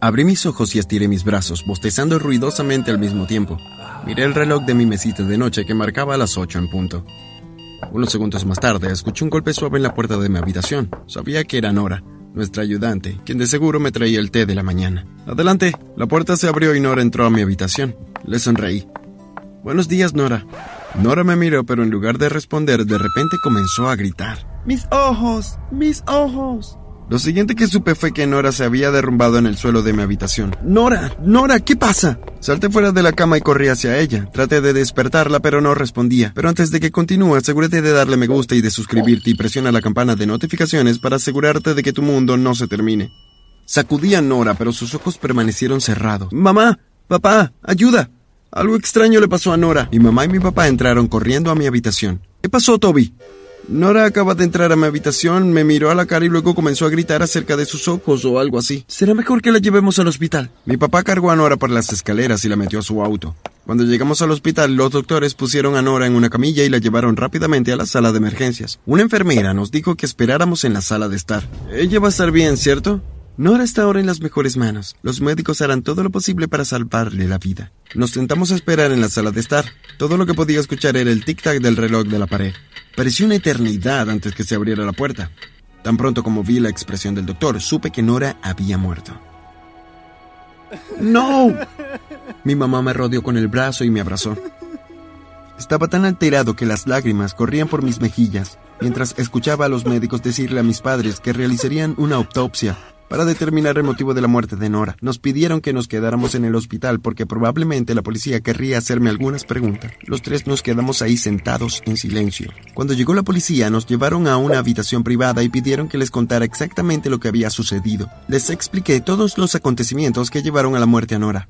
Abrí mis ojos y estiré mis brazos, bostezando ruidosamente al mismo tiempo. Miré el reloj de mi mesita de noche que marcaba las ocho en punto. Unos segundos más tarde, escuché un golpe suave en la puerta de mi habitación. Sabía que era Nora, nuestra ayudante, quien de seguro me traía el té de la mañana. Adelante, la puerta se abrió y Nora entró a mi habitación. Le sonreí. Buenos días, Nora. Nora me miró, pero en lugar de responder, de repente comenzó a gritar. Mis ojos, mis ojos. Lo siguiente que supe fue que Nora se había derrumbado en el suelo de mi habitación. Nora, Nora, ¿qué pasa? Salté fuera de la cama y corrí hacia ella. Traté de despertarla, pero no respondía. Pero antes de que continúe, asegúrate de darle me gusta y de suscribirte y presiona la campana de notificaciones para asegurarte de que tu mundo no se termine. Sacudí a Nora, pero sus ojos permanecieron cerrados. Mamá, papá, ayuda. Algo extraño le pasó a Nora. Mi mamá y mi papá entraron corriendo a mi habitación. ¿Qué pasó, Toby? Nora acaba de entrar a mi habitación, me miró a la cara y luego comenzó a gritar acerca de sus ojos o algo así. Será mejor que la llevemos al hospital. Mi papá cargó a Nora por las escaleras y la metió a su auto. Cuando llegamos al hospital, los doctores pusieron a Nora en una camilla y la llevaron rápidamente a la sala de emergencias. Una enfermera nos dijo que esperáramos en la sala de estar. Ella va a estar bien, ¿cierto? Nora está ahora en las mejores manos. Los médicos harán todo lo posible para salvarle la vida. Nos sentamos a esperar en la sala de estar. Todo lo que podía escuchar era el tic-tac del reloj de la pared. Pareció una eternidad antes que se abriera la puerta. Tan pronto como vi la expresión del doctor, supe que Nora había muerto. ¡No! Mi mamá me rodeó con el brazo y me abrazó. Estaba tan alterado que las lágrimas corrían por mis mejillas mientras escuchaba a los médicos decirle a mis padres que realizarían una autopsia para determinar el motivo de la muerte de Nora. Nos pidieron que nos quedáramos en el hospital porque probablemente la policía querría hacerme algunas preguntas. Los tres nos quedamos ahí sentados en silencio. Cuando llegó la policía nos llevaron a una habitación privada y pidieron que les contara exactamente lo que había sucedido. Les expliqué todos los acontecimientos que llevaron a la muerte a Nora.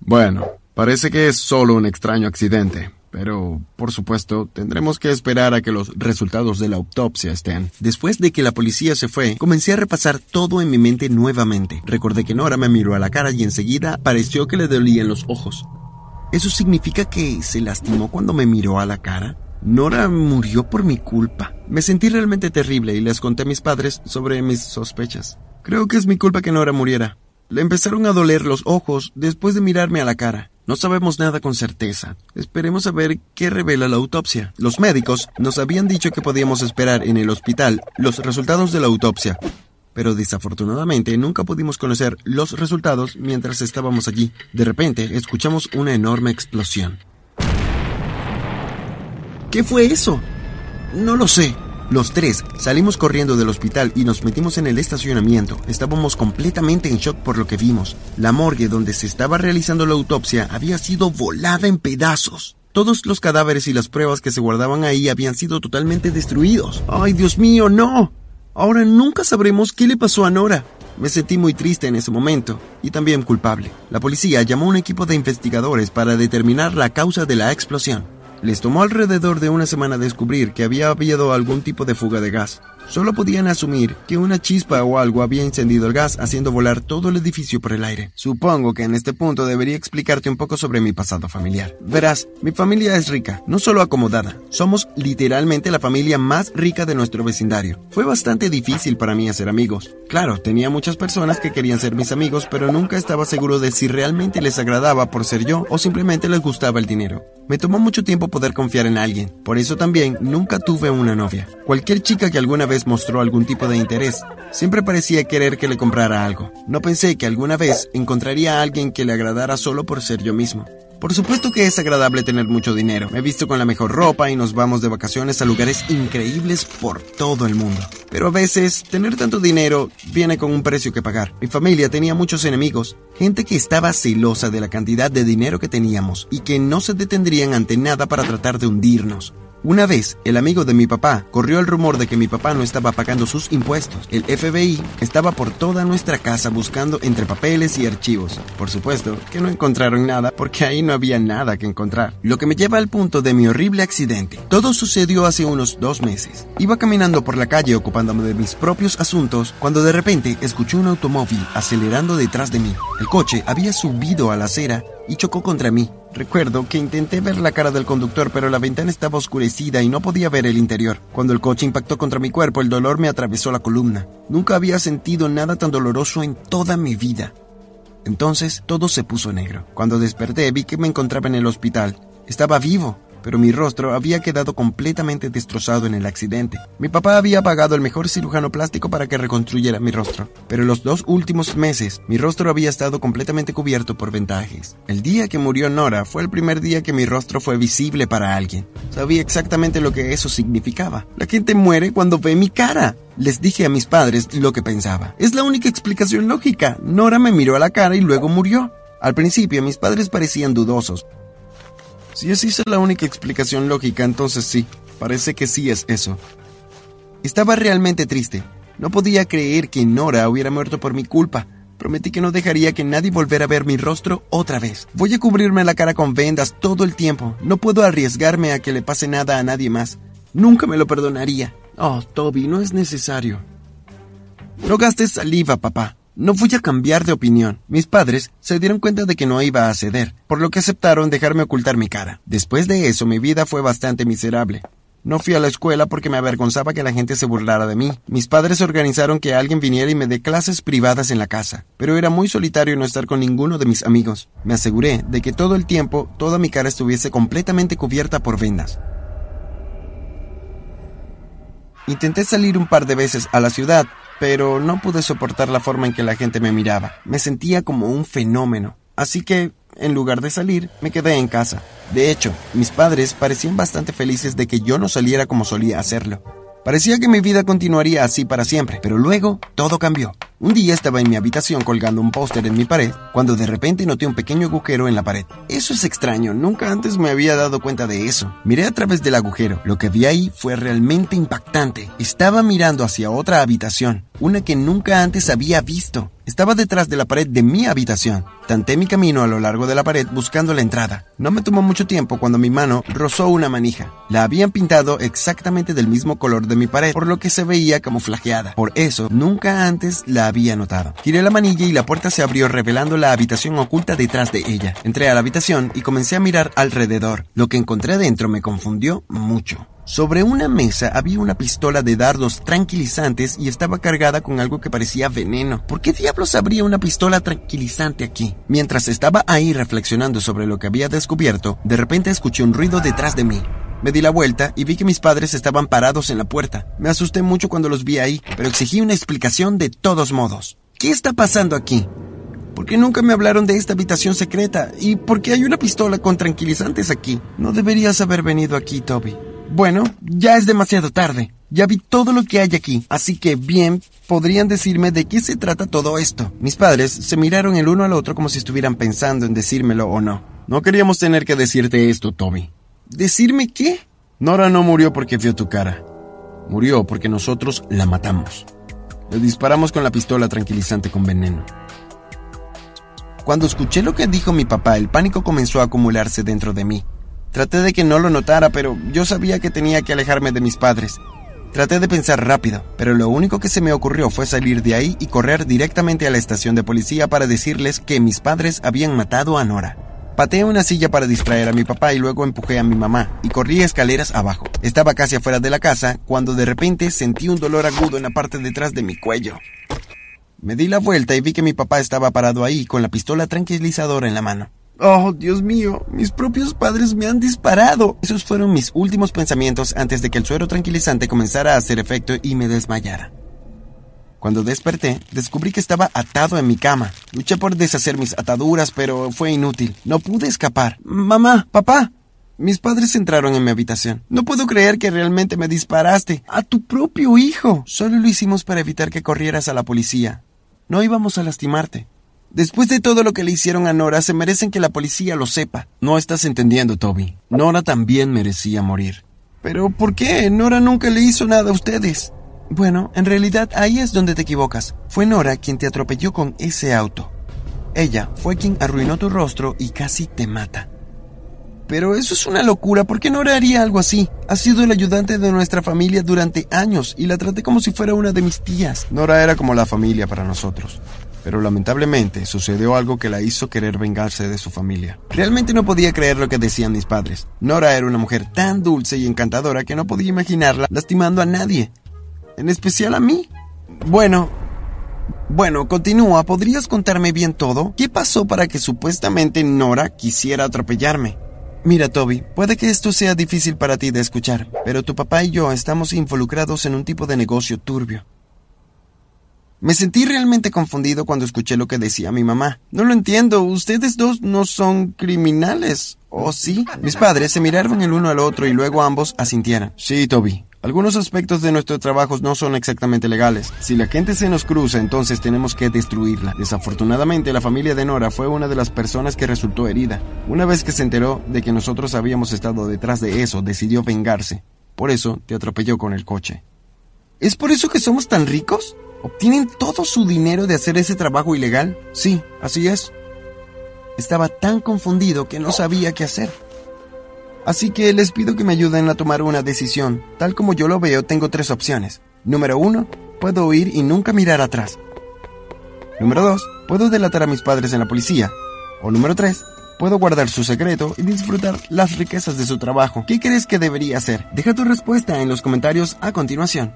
Bueno, parece que es solo un extraño accidente, pero, por supuesto, tendremos que esperar a que los resultados de la autopsia estén. Después de que la policía se fue, comencé a repasar todo en mi mente nuevamente. Recordé que Nora me miró a la cara y enseguida pareció que le dolían los ojos. ¿Eso significa que se lastimó cuando me miró a la cara? Nora murió por mi culpa. Me sentí realmente terrible y les conté a mis padres sobre mis sospechas. Creo que es mi culpa que Nora muriera. Le empezaron a doler los ojos después de mirarme a la cara. No sabemos nada con certeza. Esperemos a ver qué revela la autopsia. Los médicos nos habían dicho que podíamos esperar en el hospital los resultados de la autopsia. Pero desafortunadamente nunca pudimos conocer los resultados mientras estábamos allí. De repente escuchamos una enorme explosión. ¿Qué fue eso? No lo sé. Los tres salimos corriendo del hospital y nos metimos en el estacionamiento. Estábamos completamente en shock por lo que vimos. La morgue donde se estaba realizando la autopsia había sido volada en pedazos. Todos los cadáveres y las pruebas que se guardaban ahí habían sido totalmente destruidos. ¡Ay, Dios mío, no! Ahora nunca sabremos qué le pasó a Nora. Me sentí muy triste en ese momento y también culpable. La policía llamó a un equipo de investigadores para determinar la causa de la explosión. Les tomó alrededor de una semana descubrir que había habido algún tipo de fuga de gas. Solo podían asumir que una chispa o algo había encendido el gas haciendo volar todo el edificio por el aire. Supongo que en este punto debería explicarte un poco sobre mi pasado familiar. Verás, mi familia es rica, no solo acomodada. Somos literalmente la familia más rica de nuestro vecindario. Fue bastante difícil para mí hacer amigos. Claro, tenía muchas personas que querían ser mis amigos, pero nunca estaba seguro de si realmente les agradaba por ser yo o simplemente les gustaba el dinero. Me tomó mucho tiempo poder confiar en alguien, por eso también nunca tuve una novia. Cualquier chica que alguna vez mostró algún tipo de interés, siempre parecía querer que le comprara algo. No pensé que alguna vez encontraría a alguien que le agradara solo por ser yo mismo. Por supuesto que es agradable tener mucho dinero. Me he visto con la mejor ropa y nos vamos de vacaciones a lugares increíbles por todo el mundo. Pero a veces, tener tanto dinero viene con un precio que pagar. Mi familia tenía muchos enemigos, gente que estaba celosa de la cantidad de dinero que teníamos y que no se detendrían ante nada para tratar de hundirnos. Una vez, el amigo de mi papá corrió el rumor de que mi papá no estaba pagando sus impuestos. El FBI estaba por toda nuestra casa buscando entre papeles y archivos. Por supuesto que no encontraron nada porque ahí no había nada que encontrar. Lo que me lleva al punto de mi horrible accidente. Todo sucedió hace unos dos meses. Iba caminando por la calle ocupándome de mis propios asuntos cuando de repente escuché un automóvil acelerando detrás de mí. El coche había subido a la acera y chocó contra mí. Recuerdo que intenté ver la cara del conductor, pero la ventana estaba oscurecida y no podía ver el interior. Cuando el coche impactó contra mi cuerpo, el dolor me atravesó la columna. Nunca había sentido nada tan doloroso en toda mi vida. Entonces todo se puso negro. Cuando desperté vi que me encontraba en el hospital. Estaba vivo, pero mi rostro había quedado completamente destrozado en el accidente. Mi papá había pagado el mejor cirujano plástico para que reconstruyera mi rostro, pero los dos últimos meses mi rostro había estado completamente cubierto por ventajes. El día que murió Nora fue el primer día que mi rostro fue visible para alguien. Sabía exactamente lo que eso significaba. La gente muere cuando ve mi cara. Les dije a mis padres lo que pensaba. Es la única explicación lógica. Nora me miró a la cara y luego murió. Al principio mis padres parecían dudosos, si esa es la única explicación lógica, entonces sí, parece que sí es eso. Estaba realmente triste. No podía creer que Nora hubiera muerto por mi culpa. Prometí que no dejaría que nadie volviera a ver mi rostro otra vez. Voy a cubrirme la cara con vendas todo el tiempo. No puedo arriesgarme a que le pase nada a nadie más. Nunca me lo perdonaría. Oh, Toby, no es necesario. No gastes saliva, papá. No fui a cambiar de opinión. Mis padres se dieron cuenta de que no iba a ceder, por lo que aceptaron dejarme ocultar mi cara. Después de eso, mi vida fue bastante miserable. No fui a la escuela porque me avergonzaba que la gente se burlara de mí. Mis padres organizaron que alguien viniera y me dé clases privadas en la casa, pero era muy solitario no estar con ninguno de mis amigos. Me aseguré de que todo el tiempo toda mi cara estuviese completamente cubierta por vendas. Intenté salir un par de veces a la ciudad, pero no pude soportar la forma en que la gente me miraba. Me sentía como un fenómeno. Así que, en lugar de salir, me quedé en casa. De hecho, mis padres parecían bastante felices de que yo no saliera como solía hacerlo. Parecía que mi vida continuaría así para siempre, pero luego todo cambió. Un día estaba en mi habitación colgando un póster en mi pared, cuando de repente noté un pequeño agujero en la pared. Eso es extraño, nunca antes me había dado cuenta de eso. Miré a través del agujero. Lo que vi ahí fue realmente impactante. Estaba mirando hacia otra habitación, una que nunca antes había visto. Estaba detrás de la pared de mi habitación. Tanté mi camino a lo largo de la pared buscando la entrada. No me tomó mucho tiempo cuando mi mano rozó una manija. La habían pintado exactamente del mismo color de mi pared, por lo que se veía camuflajeada. Por eso, nunca antes la había notado. Giré la manilla y la puerta se abrió revelando la habitación oculta detrás de ella. Entré a la habitación y comencé a mirar alrededor. Lo que encontré dentro me confundió mucho. Sobre una mesa había una pistola de dardos tranquilizantes y estaba cargada con algo que parecía veneno. ¿Por qué diablos habría una pistola tranquilizante aquí? Mientras estaba ahí reflexionando sobre lo que había descubierto, de repente escuché un ruido detrás de mí. Me di la vuelta y vi que mis padres estaban parados en la puerta. Me asusté mucho cuando los vi ahí, pero exigí una explicación de todos modos. ¿Qué está pasando aquí? ¿Por qué nunca me hablaron de esta habitación secreta? ¿Y por qué hay una pistola con tranquilizantes aquí? No deberías haber venido aquí, Toby. Bueno, ya es demasiado tarde. Ya vi todo lo que hay aquí, así que bien, podrían decirme de qué se trata todo esto. Mis padres se miraron el uno al otro como si estuvieran pensando en decírmelo o no. No queríamos tener que decirte esto, Toby. ¿Decirme qué? Nora no murió porque vio tu cara. Murió porque nosotros la matamos. Le disparamos con la pistola tranquilizante con veneno. Cuando escuché lo que dijo mi papá, el pánico comenzó a acumularse dentro de mí. Traté de que no lo notara, pero yo sabía que tenía que alejarme de mis padres. Traté de pensar rápido, pero lo único que se me ocurrió fue salir de ahí y correr directamente a la estación de policía para decirles que mis padres habían matado a Nora. Pateé una silla para distraer a mi papá y luego empujé a mi mamá y corrí escaleras abajo. Estaba casi afuera de la casa cuando de repente sentí un dolor agudo en la parte detrás de mi cuello. Me di la vuelta y vi que mi papá estaba parado ahí con la pistola tranquilizadora en la mano. Oh, Dios mío, mis propios padres me han disparado. Esos fueron mis últimos pensamientos antes de que el suero tranquilizante comenzara a hacer efecto y me desmayara. Cuando desperté, descubrí que estaba atado en mi cama. Luché por deshacer mis ataduras, pero fue inútil. No pude escapar. Mamá, papá. Mis padres entraron en mi habitación. No puedo creer que realmente me disparaste. A tu propio hijo. Solo lo hicimos para evitar que corrieras a la policía. No íbamos a lastimarte. Después de todo lo que le hicieron a Nora, se merecen que la policía lo sepa. No estás entendiendo, Toby. Nora también merecía morir. Pero ¿por qué? Nora nunca le hizo nada a ustedes. Bueno, en realidad ahí es donde te equivocas. Fue Nora quien te atropelló con ese auto. Ella fue quien arruinó tu rostro y casi te mata. Pero eso es una locura, ¿por qué Nora haría algo así? Ha sido el ayudante de nuestra familia durante años y la traté como si fuera una de mis tías. Nora era como la familia para nosotros. Pero lamentablemente sucedió algo que la hizo querer vengarse de su familia. Realmente no podía creer lo que decían mis padres. Nora era una mujer tan dulce y encantadora que no podía imaginarla lastimando a nadie en especial a mí. Bueno, Bueno, continúa. ¿Podrías contarme bien todo? ¿Qué pasó para que supuestamente Nora quisiera atropellarme? Mira, Toby, puede que esto sea difícil para ti de escuchar, pero tu papá y yo estamos involucrados en un tipo de negocio turbio. Me sentí realmente confundido cuando escuché lo que decía mi mamá. No lo entiendo, ustedes dos no son criminales, ¿o sí? Mis padres se miraron el uno al otro y luego ambos asintieron. Sí, Toby. Algunos aspectos de nuestros trabajos no son exactamente legales. Si la gente se nos cruza, entonces tenemos que destruirla. Desafortunadamente, la familia de Nora fue una de las personas que resultó herida. Una vez que se enteró de que nosotros habíamos estado detrás de eso, decidió vengarse. Por eso te atropelló con el coche. ¿Es por eso que somos tan ricos? ¿Obtienen todo su dinero de hacer ese trabajo ilegal? Sí, así es. Estaba tan confundido que no sabía qué hacer. Así que les pido que me ayuden a tomar una decisión. Tal como yo lo veo, tengo tres opciones. Número uno, puedo huir y nunca mirar atrás. Número dos, puedo delatar a mis padres en la policía. O número tres, puedo guardar su secreto y disfrutar las riquezas de su trabajo. ¿Qué crees que debería hacer? Deja tu respuesta en los comentarios a continuación.